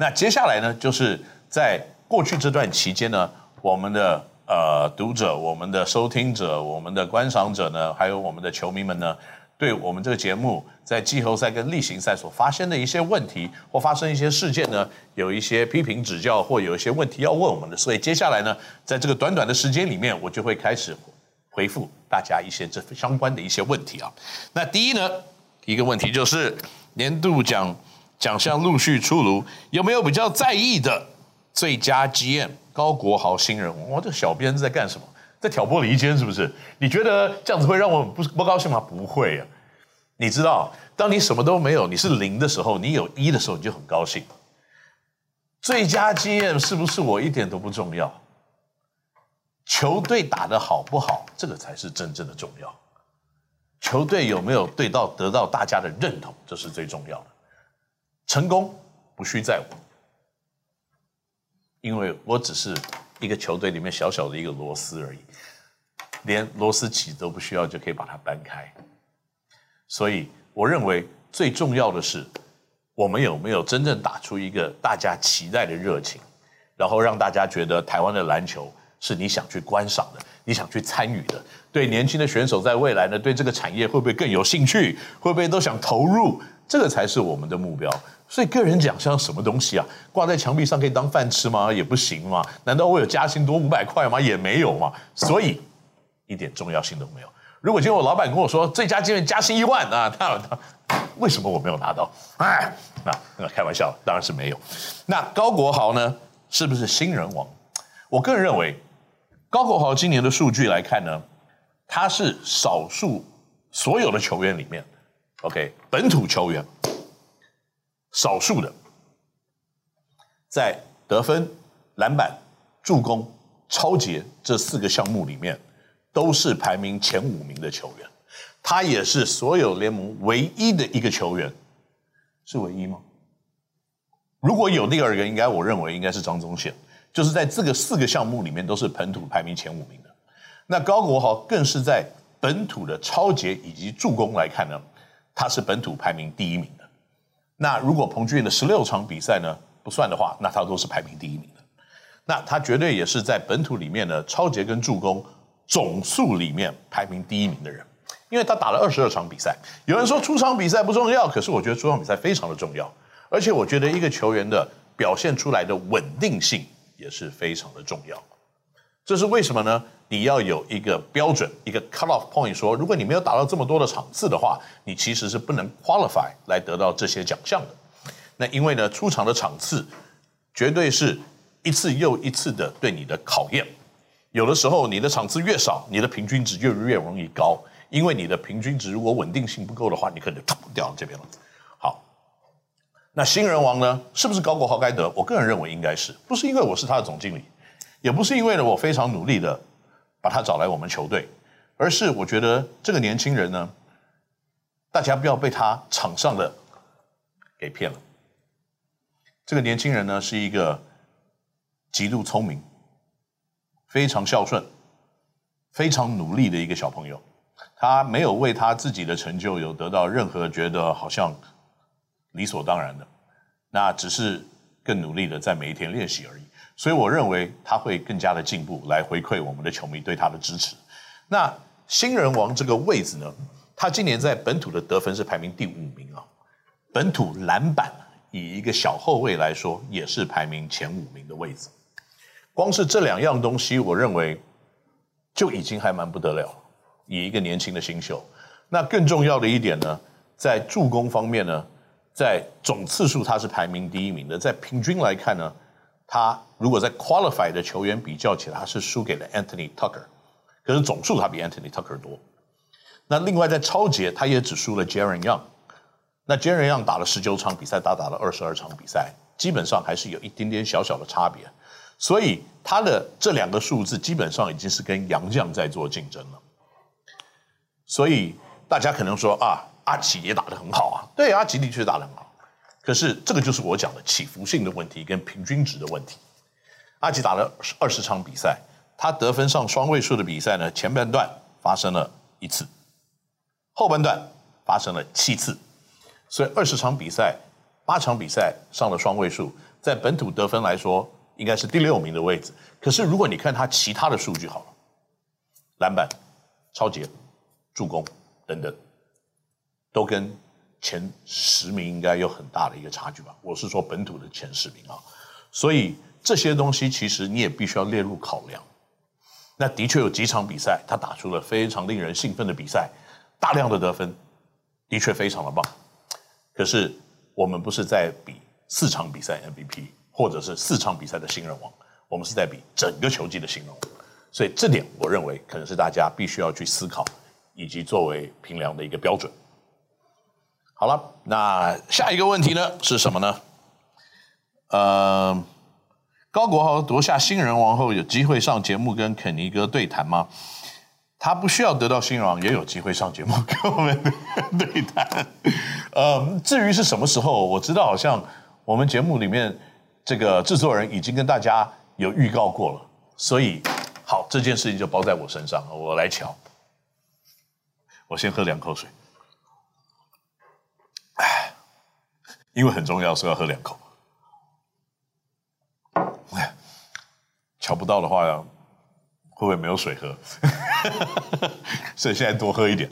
那接下来呢，就是在过去这段期间呢，我们的呃读者、我们的收听者、我们的观赏者呢，还有我们的球迷们呢，对我们这个节目在季后赛跟例行赛所发生的一些问题或发生一些事件呢，有一些批评指教或有一些问题要问我们的，所以接下来呢，在这个短短的时间里面，我就会开始回复大家一些这相关的一些问题啊。那第一呢，一个问题就是年度奖奖项陆续出炉，有没有比较在意的最佳 GM 高国豪新人我？这小编在干什么？在挑拨离间是不是？你觉得这样子会让我不不高兴吗？不会啊。你知道，当你什么都没有，你是零的时候，你有一的时候，你就很高兴。最佳 GM 是不是我一点都不重要？球队打得好不好，这个才是真正的重要。球队有没有对到得到大家的认同，这是最重要。成功不需在我，因为我只是。一个球队里面小小的一个螺丝而已，连螺丝起都不需要就可以把它搬开。所以我认为最重要的是，我们有没有真正打出一个大家期待的热情，然后让大家觉得台湾的篮球是你想去观赏的，你想去参与的。对年轻的选手在未来呢，对这个产业会不会更有兴趣？会不会都想投入？这个才是我们的目标。所以个人奖项什么东西啊？挂在墙壁上可以当饭吃吗？也不行嘛。难道我有加薪多五百块吗？也没有嘛。所以一点重要性都没有。如果今天我老板跟我说最佳经理加薪一万啊，那为什么我没有拿到？哎，那那开玩笑，当然是没有。那高国豪呢？是不是新人王？我个人认为，高国豪今年的数据来看呢，他是少数所有的球员里面，OK，本土球员。少数的，在得分、篮板、助攻、抄截这四个项目里面，都是排名前五名的球员。他也是所有联盟唯一的一个球员，是唯一吗？如果有第二个，应该我认为应该是张宗宪，就是在这个四个项目里面都是本土排名前五名的。那高国豪更是在本土的抄截以及助攻来看呢，他是本土排名第一名的。那如果彭俊的十六场比赛呢不算的话，那他都是排名第一名的。那他绝对也是在本土里面的抄截跟助攻总数里面排名第一名的人，因为他打了二十二场比赛。有人说出场比赛不重要，可是我觉得出场比赛非常的重要，而且我觉得一个球员的表现出来的稳定性也是非常的重要。这是为什么呢？你要有一个标准，一个 cut off point，说如果你没有达到这么多的场次的话，你其实是不能 qualify 来得到这些奖项的。那因为呢，出场的场次绝对是一次又一次的对你的考验。有的时候你的场次越少，你的平均值就越容易高，因为你的平均值如果稳定性不够的话，你可能就掉到这边了。好，那新人王呢，是不是高过豪该得？我个人认为应该是，不是因为我是他的总经理。也不是因为呢，我非常努力的把他找来我们球队，而是我觉得这个年轻人呢，大家不要被他场上的给骗了。这个年轻人呢，是一个极度聪明、非常孝顺、非常努力的一个小朋友。他没有为他自己的成就有得到任何觉得好像理所当然的，那只是更努力的在每一天练习而已。所以我认为他会更加的进步，来回馈我们的球迷对他的支持。那新人王这个位置呢，他今年在本土的得分是排名第五名啊，本土篮板以一个小后卫来说也是排名前五名的位置。光是这两样东西，我认为就已经还蛮不得了。以一个年轻的新秀，那更重要的一点呢，在助攻方面呢，在总次数他是排名第一名的，在平均来看呢。他如果在 qualify 的球员比较起来，他是输给了 Anthony Tucker，可是总数他比 Anthony Tucker 多。那另外在抄截，他也只输了 Jaren Young。那 Jaren Young 打了十九场比赛，他打了二十二场比赛，基本上还是有一点点小小的差别。所以他的这两个数字基本上已经是跟洋将在做竞争了。所以大家可能说啊，阿奇也打得很好啊，对，阿奇的确打得很好。可是这个就是我讲的起伏性的问题跟平均值的问题。阿吉打了二十场比赛，他得分上双位数的比赛呢，前半段发生了一次，后半段发生了七次，所以二十场比赛，八场比赛上了双位数，在本土得分来说，应该是第六名的位置。可是如果你看他其他的数据好了，篮板、抄截、助攻等等，都跟前十名应该有很大的一个差距吧？我是说本土的前十名啊。所以这些东西其实你也必须要列入考量。那的确有几场比赛，他打出了非常令人兴奋的比赛，大量的得分，的确非常的棒。可是我们不是在比四场比赛 MVP，或者是四场比赛的新人王，我们是在比整个球季的新人王。所以这点我认为可能是大家必须要去思考，以及作为评量的一个标准。好了，那下一个问题呢是什么呢？呃。高国豪夺下新人王后，有机会上节目跟肯尼哥对谈吗？他不需要得到新人王，也有机会上节目跟我们 对谈。呃，至于是什么时候，我知道好像我们节目里面这个制作人已经跟大家有预告过了，所以好，这件事情就包在我身上，我来瞧。我先喝两口水，因为很重要，所以要喝两口。瞧不到的话，会不会没有水喝？所以现在多喝一点。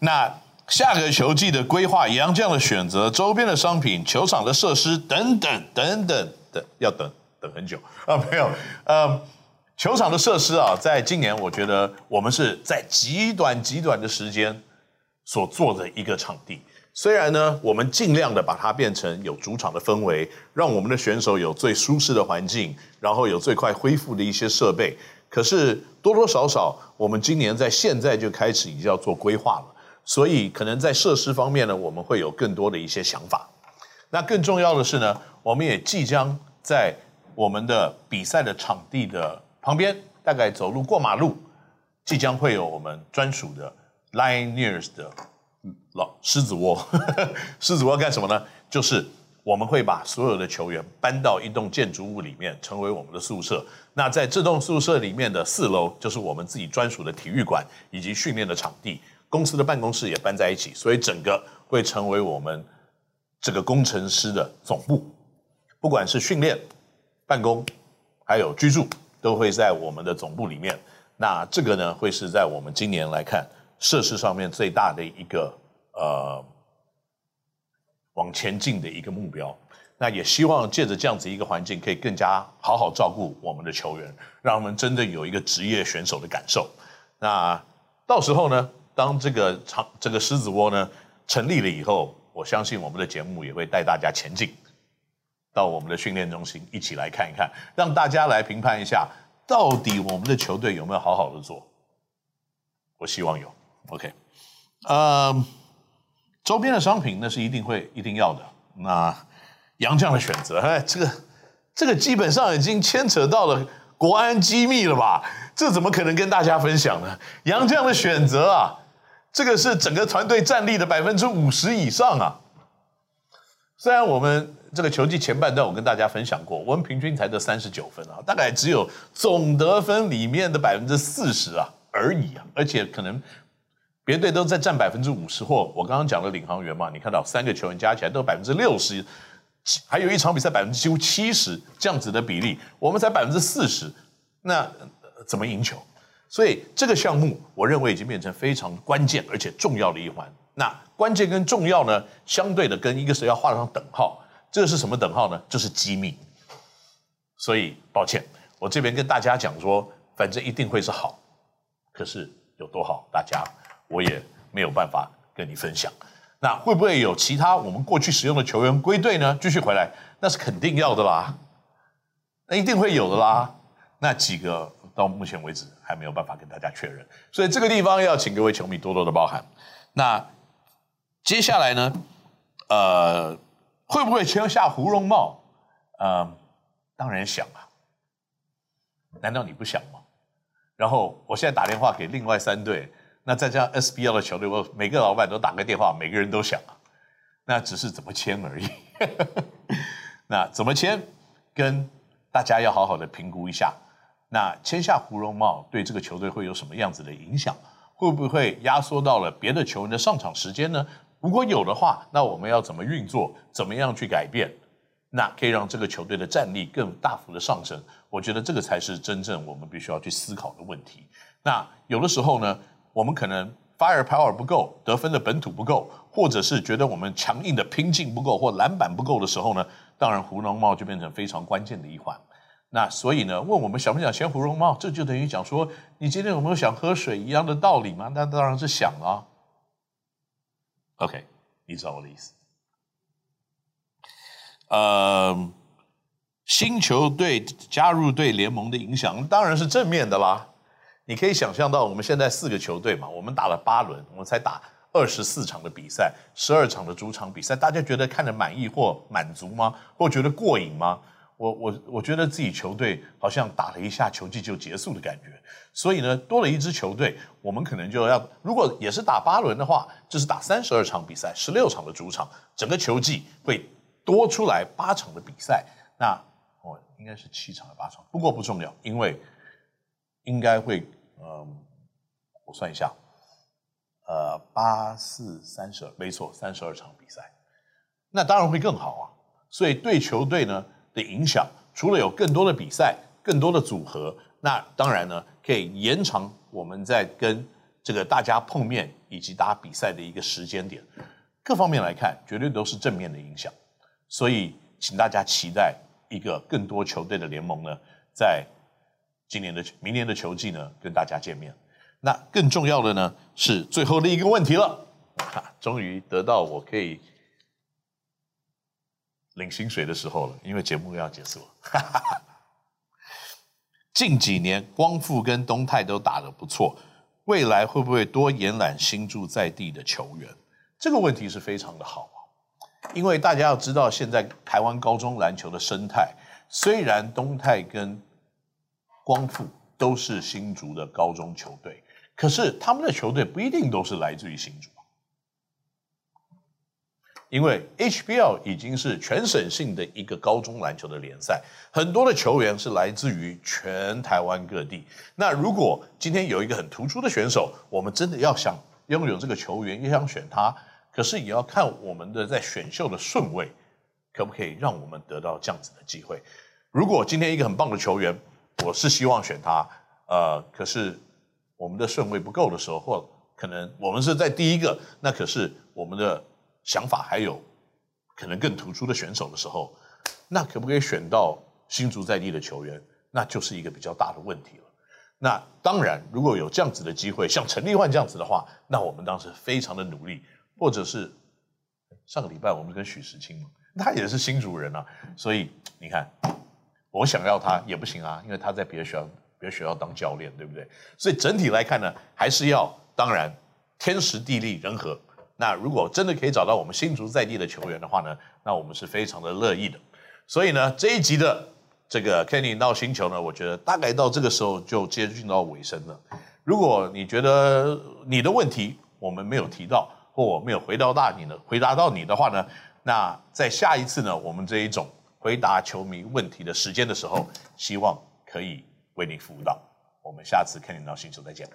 那下个球季的规划，洋将的选择、周边的商品、球场的设施等等等等等，要等等很久啊！没有，呃，球场的设施啊，在今年我觉得我们是在极短极短的时间所做的一个场地。虽然呢，我们尽量的把它变成有主场的氛围，让我们的选手有最舒适的环境，然后有最快恢复的一些设备。可是多多少少，我们今年在现在就开始已经要做规划了，所以可能在设施方面呢，我们会有更多的一些想法。那更重要的是呢，我们也即将在我们的比赛的场地的旁边，大概走路过马路，即将会有我们专属的 Lioneers 的。老狮子窝，狮子窝干什么呢？就是我们会把所有的球员搬到一栋建筑物里面，成为我们的宿舍。那在这栋宿舍里面的四楼，就是我们自己专属的体育馆以及训练的场地。公司的办公室也搬在一起，所以整个会成为我们这个工程师的总部。不管是训练、办公，还有居住，都会在我们的总部里面。那这个呢，会是在我们今年来看。设施上面最大的一个呃往前进的一个目标，那也希望借着这样子一个环境，可以更加好好照顾我们的球员，让我们真的有一个职业选手的感受。那到时候呢，当这个长这个狮子窝呢成立了以后，我相信我们的节目也会带大家前进到我们的训练中心，一起来看一看，让大家来评判一下，到底我们的球队有没有好好的做。我希望有。OK，呃，周边的商品那是一定会一定要的。那杨绛的选择，哎，这个这个基本上已经牵扯到了国安机密了吧？这怎么可能跟大家分享呢？杨绛的选择啊，这个是整个团队战力的百分之五十以上啊。虽然我们这个球季前半段我跟大家分享过，我们平均才得三十九分啊，大概只有总得分里面的百分之四十啊而已啊，而且可能。别队都在占百分之五十，或我刚刚讲的领航员嘛，你看到三个球员加起来都百分之六十，还有一场比赛百分之几乎七十这样子的比例，我们才百分之四十，那怎么赢球？所以这个项目我认为已经变成非常关键而且重要的一环。那关键跟重要呢，相对的跟一个是要画上等号，这个是什么等号呢？就是机密。所以抱歉，我这边跟大家讲说，反正一定会是好，可是有多好，大家。我也没有办法跟你分享，那会不会有其他我们过去使用的球员归队呢？继续回来，那是肯定要的啦，那一定会有的啦。那几个到目前为止还没有办法跟大家确认，所以这个地方要请各位球迷多多的包涵。那接下来呢？呃，会不会签下胡荣茂？呃，当然想啊，难道你不想吗？然后我现在打电话给另外三队。那再加上 SBL 的球队，我每个老板都打个电话，每个人都想啊，那只是怎么签而已。那怎么签，跟大家要好好的评估一下。那签下胡荣茂对这个球队会有什么样子的影响？会不会压缩到了别的球员的上场时间呢？如果有的话，那我们要怎么运作？怎么样去改变？那可以让这个球队的战力更大幅的上升。我觉得这个才是真正我们必须要去思考的问题。那有的时候呢，我们可能 fire power 不够，得分的本土不够，或者是觉得我们强硬的拼劲不够，或篮板不够的时候呢，当然胡珑贸就变成非常关键的一环。那所以呢，问我们想不想签胡珑贸，这就等于讲说，你今天有没有想喝水一样的道理吗？那当然是想啊。OK，你知道我的意思。呃，新球队加入对联盟的影响当然是正面的啦。你可以想象到，我们现在四个球队嘛，我们打了八轮，我们才打二十四场的比赛，十二场的主场比赛，大家觉得看着满意或满足吗？或觉得过瘾吗？我我我觉得自己球队好像打了一下球季就结束的感觉，所以呢，多了一支球队，我们可能就要，如果也是打八轮的话，就是打三十二场比赛，十六场的主场，整个球季会多出来八场的比赛。那哦，应该是七场的八场，不过不重要，因为应该会，嗯，我算一下，呃，八四三十二，没错，三十二场比赛，那当然会更好啊。所以对球队呢，的影响，除了有更多的比赛、更多的组合，那当然呢，可以延长我们在跟这个大家碰面以及打比赛的一个时间点。各方面来看，绝对都是正面的影响。所以，请大家期待一个更多球队的联盟呢，在今年的、明年的球季呢，跟大家见面。那更重要的呢，是最后的一个问题了，哈，终于得到我可以。领薪水的时候了，因为节目要结束了。近几年光复跟东泰都打得不错，未来会不会多延揽新竹在地的球员？这个问题是非常的好啊，因为大家要知道，现在台湾高中篮球的生态，虽然东泰跟光复都是新竹的高中球队，可是他们的球队不一定都是来自于新竹。因为 HBL 已经是全省性的一个高中篮球的联赛，很多的球员是来自于全台湾各地。那如果今天有一个很突出的选手，我们真的要想拥有这个球员，也想选他，可是也要看我们的在选秀的顺位，可不可以让我们得到这样子的机会？如果今天一个很棒的球员，我是希望选他，呃，可是我们的顺位不够的时候，或可能我们是在第一个，那可是我们的。想法还有可能更突出的选手的时候，那可不可以选到新竹在地的球员？那就是一个比较大的问题了。那当然，如果有这样子的机会，像陈立焕这样子的话，那我们当时非常的努力。或者是上个礼拜我们跟许时清嘛，他也是新竹人啊，所以你看，我想要他也不行啊，因为他在别的学校别的学校当教练，对不对？所以整体来看呢，还是要当然天时地利人和。那如果真的可以找到我们新竹在地的球员的话呢，那我们是非常的乐意的。所以呢，这一集的这个 Kenny 闹星球呢，我觉得大概到这个时候就接近到尾声了。如果你觉得你的问题我们没有提到，或我没有回答到你的回答到你的话呢，那在下一次呢，我们这一种回答球迷问题的时间的时候，希望可以为您服务到。我们下次看你到星球再见。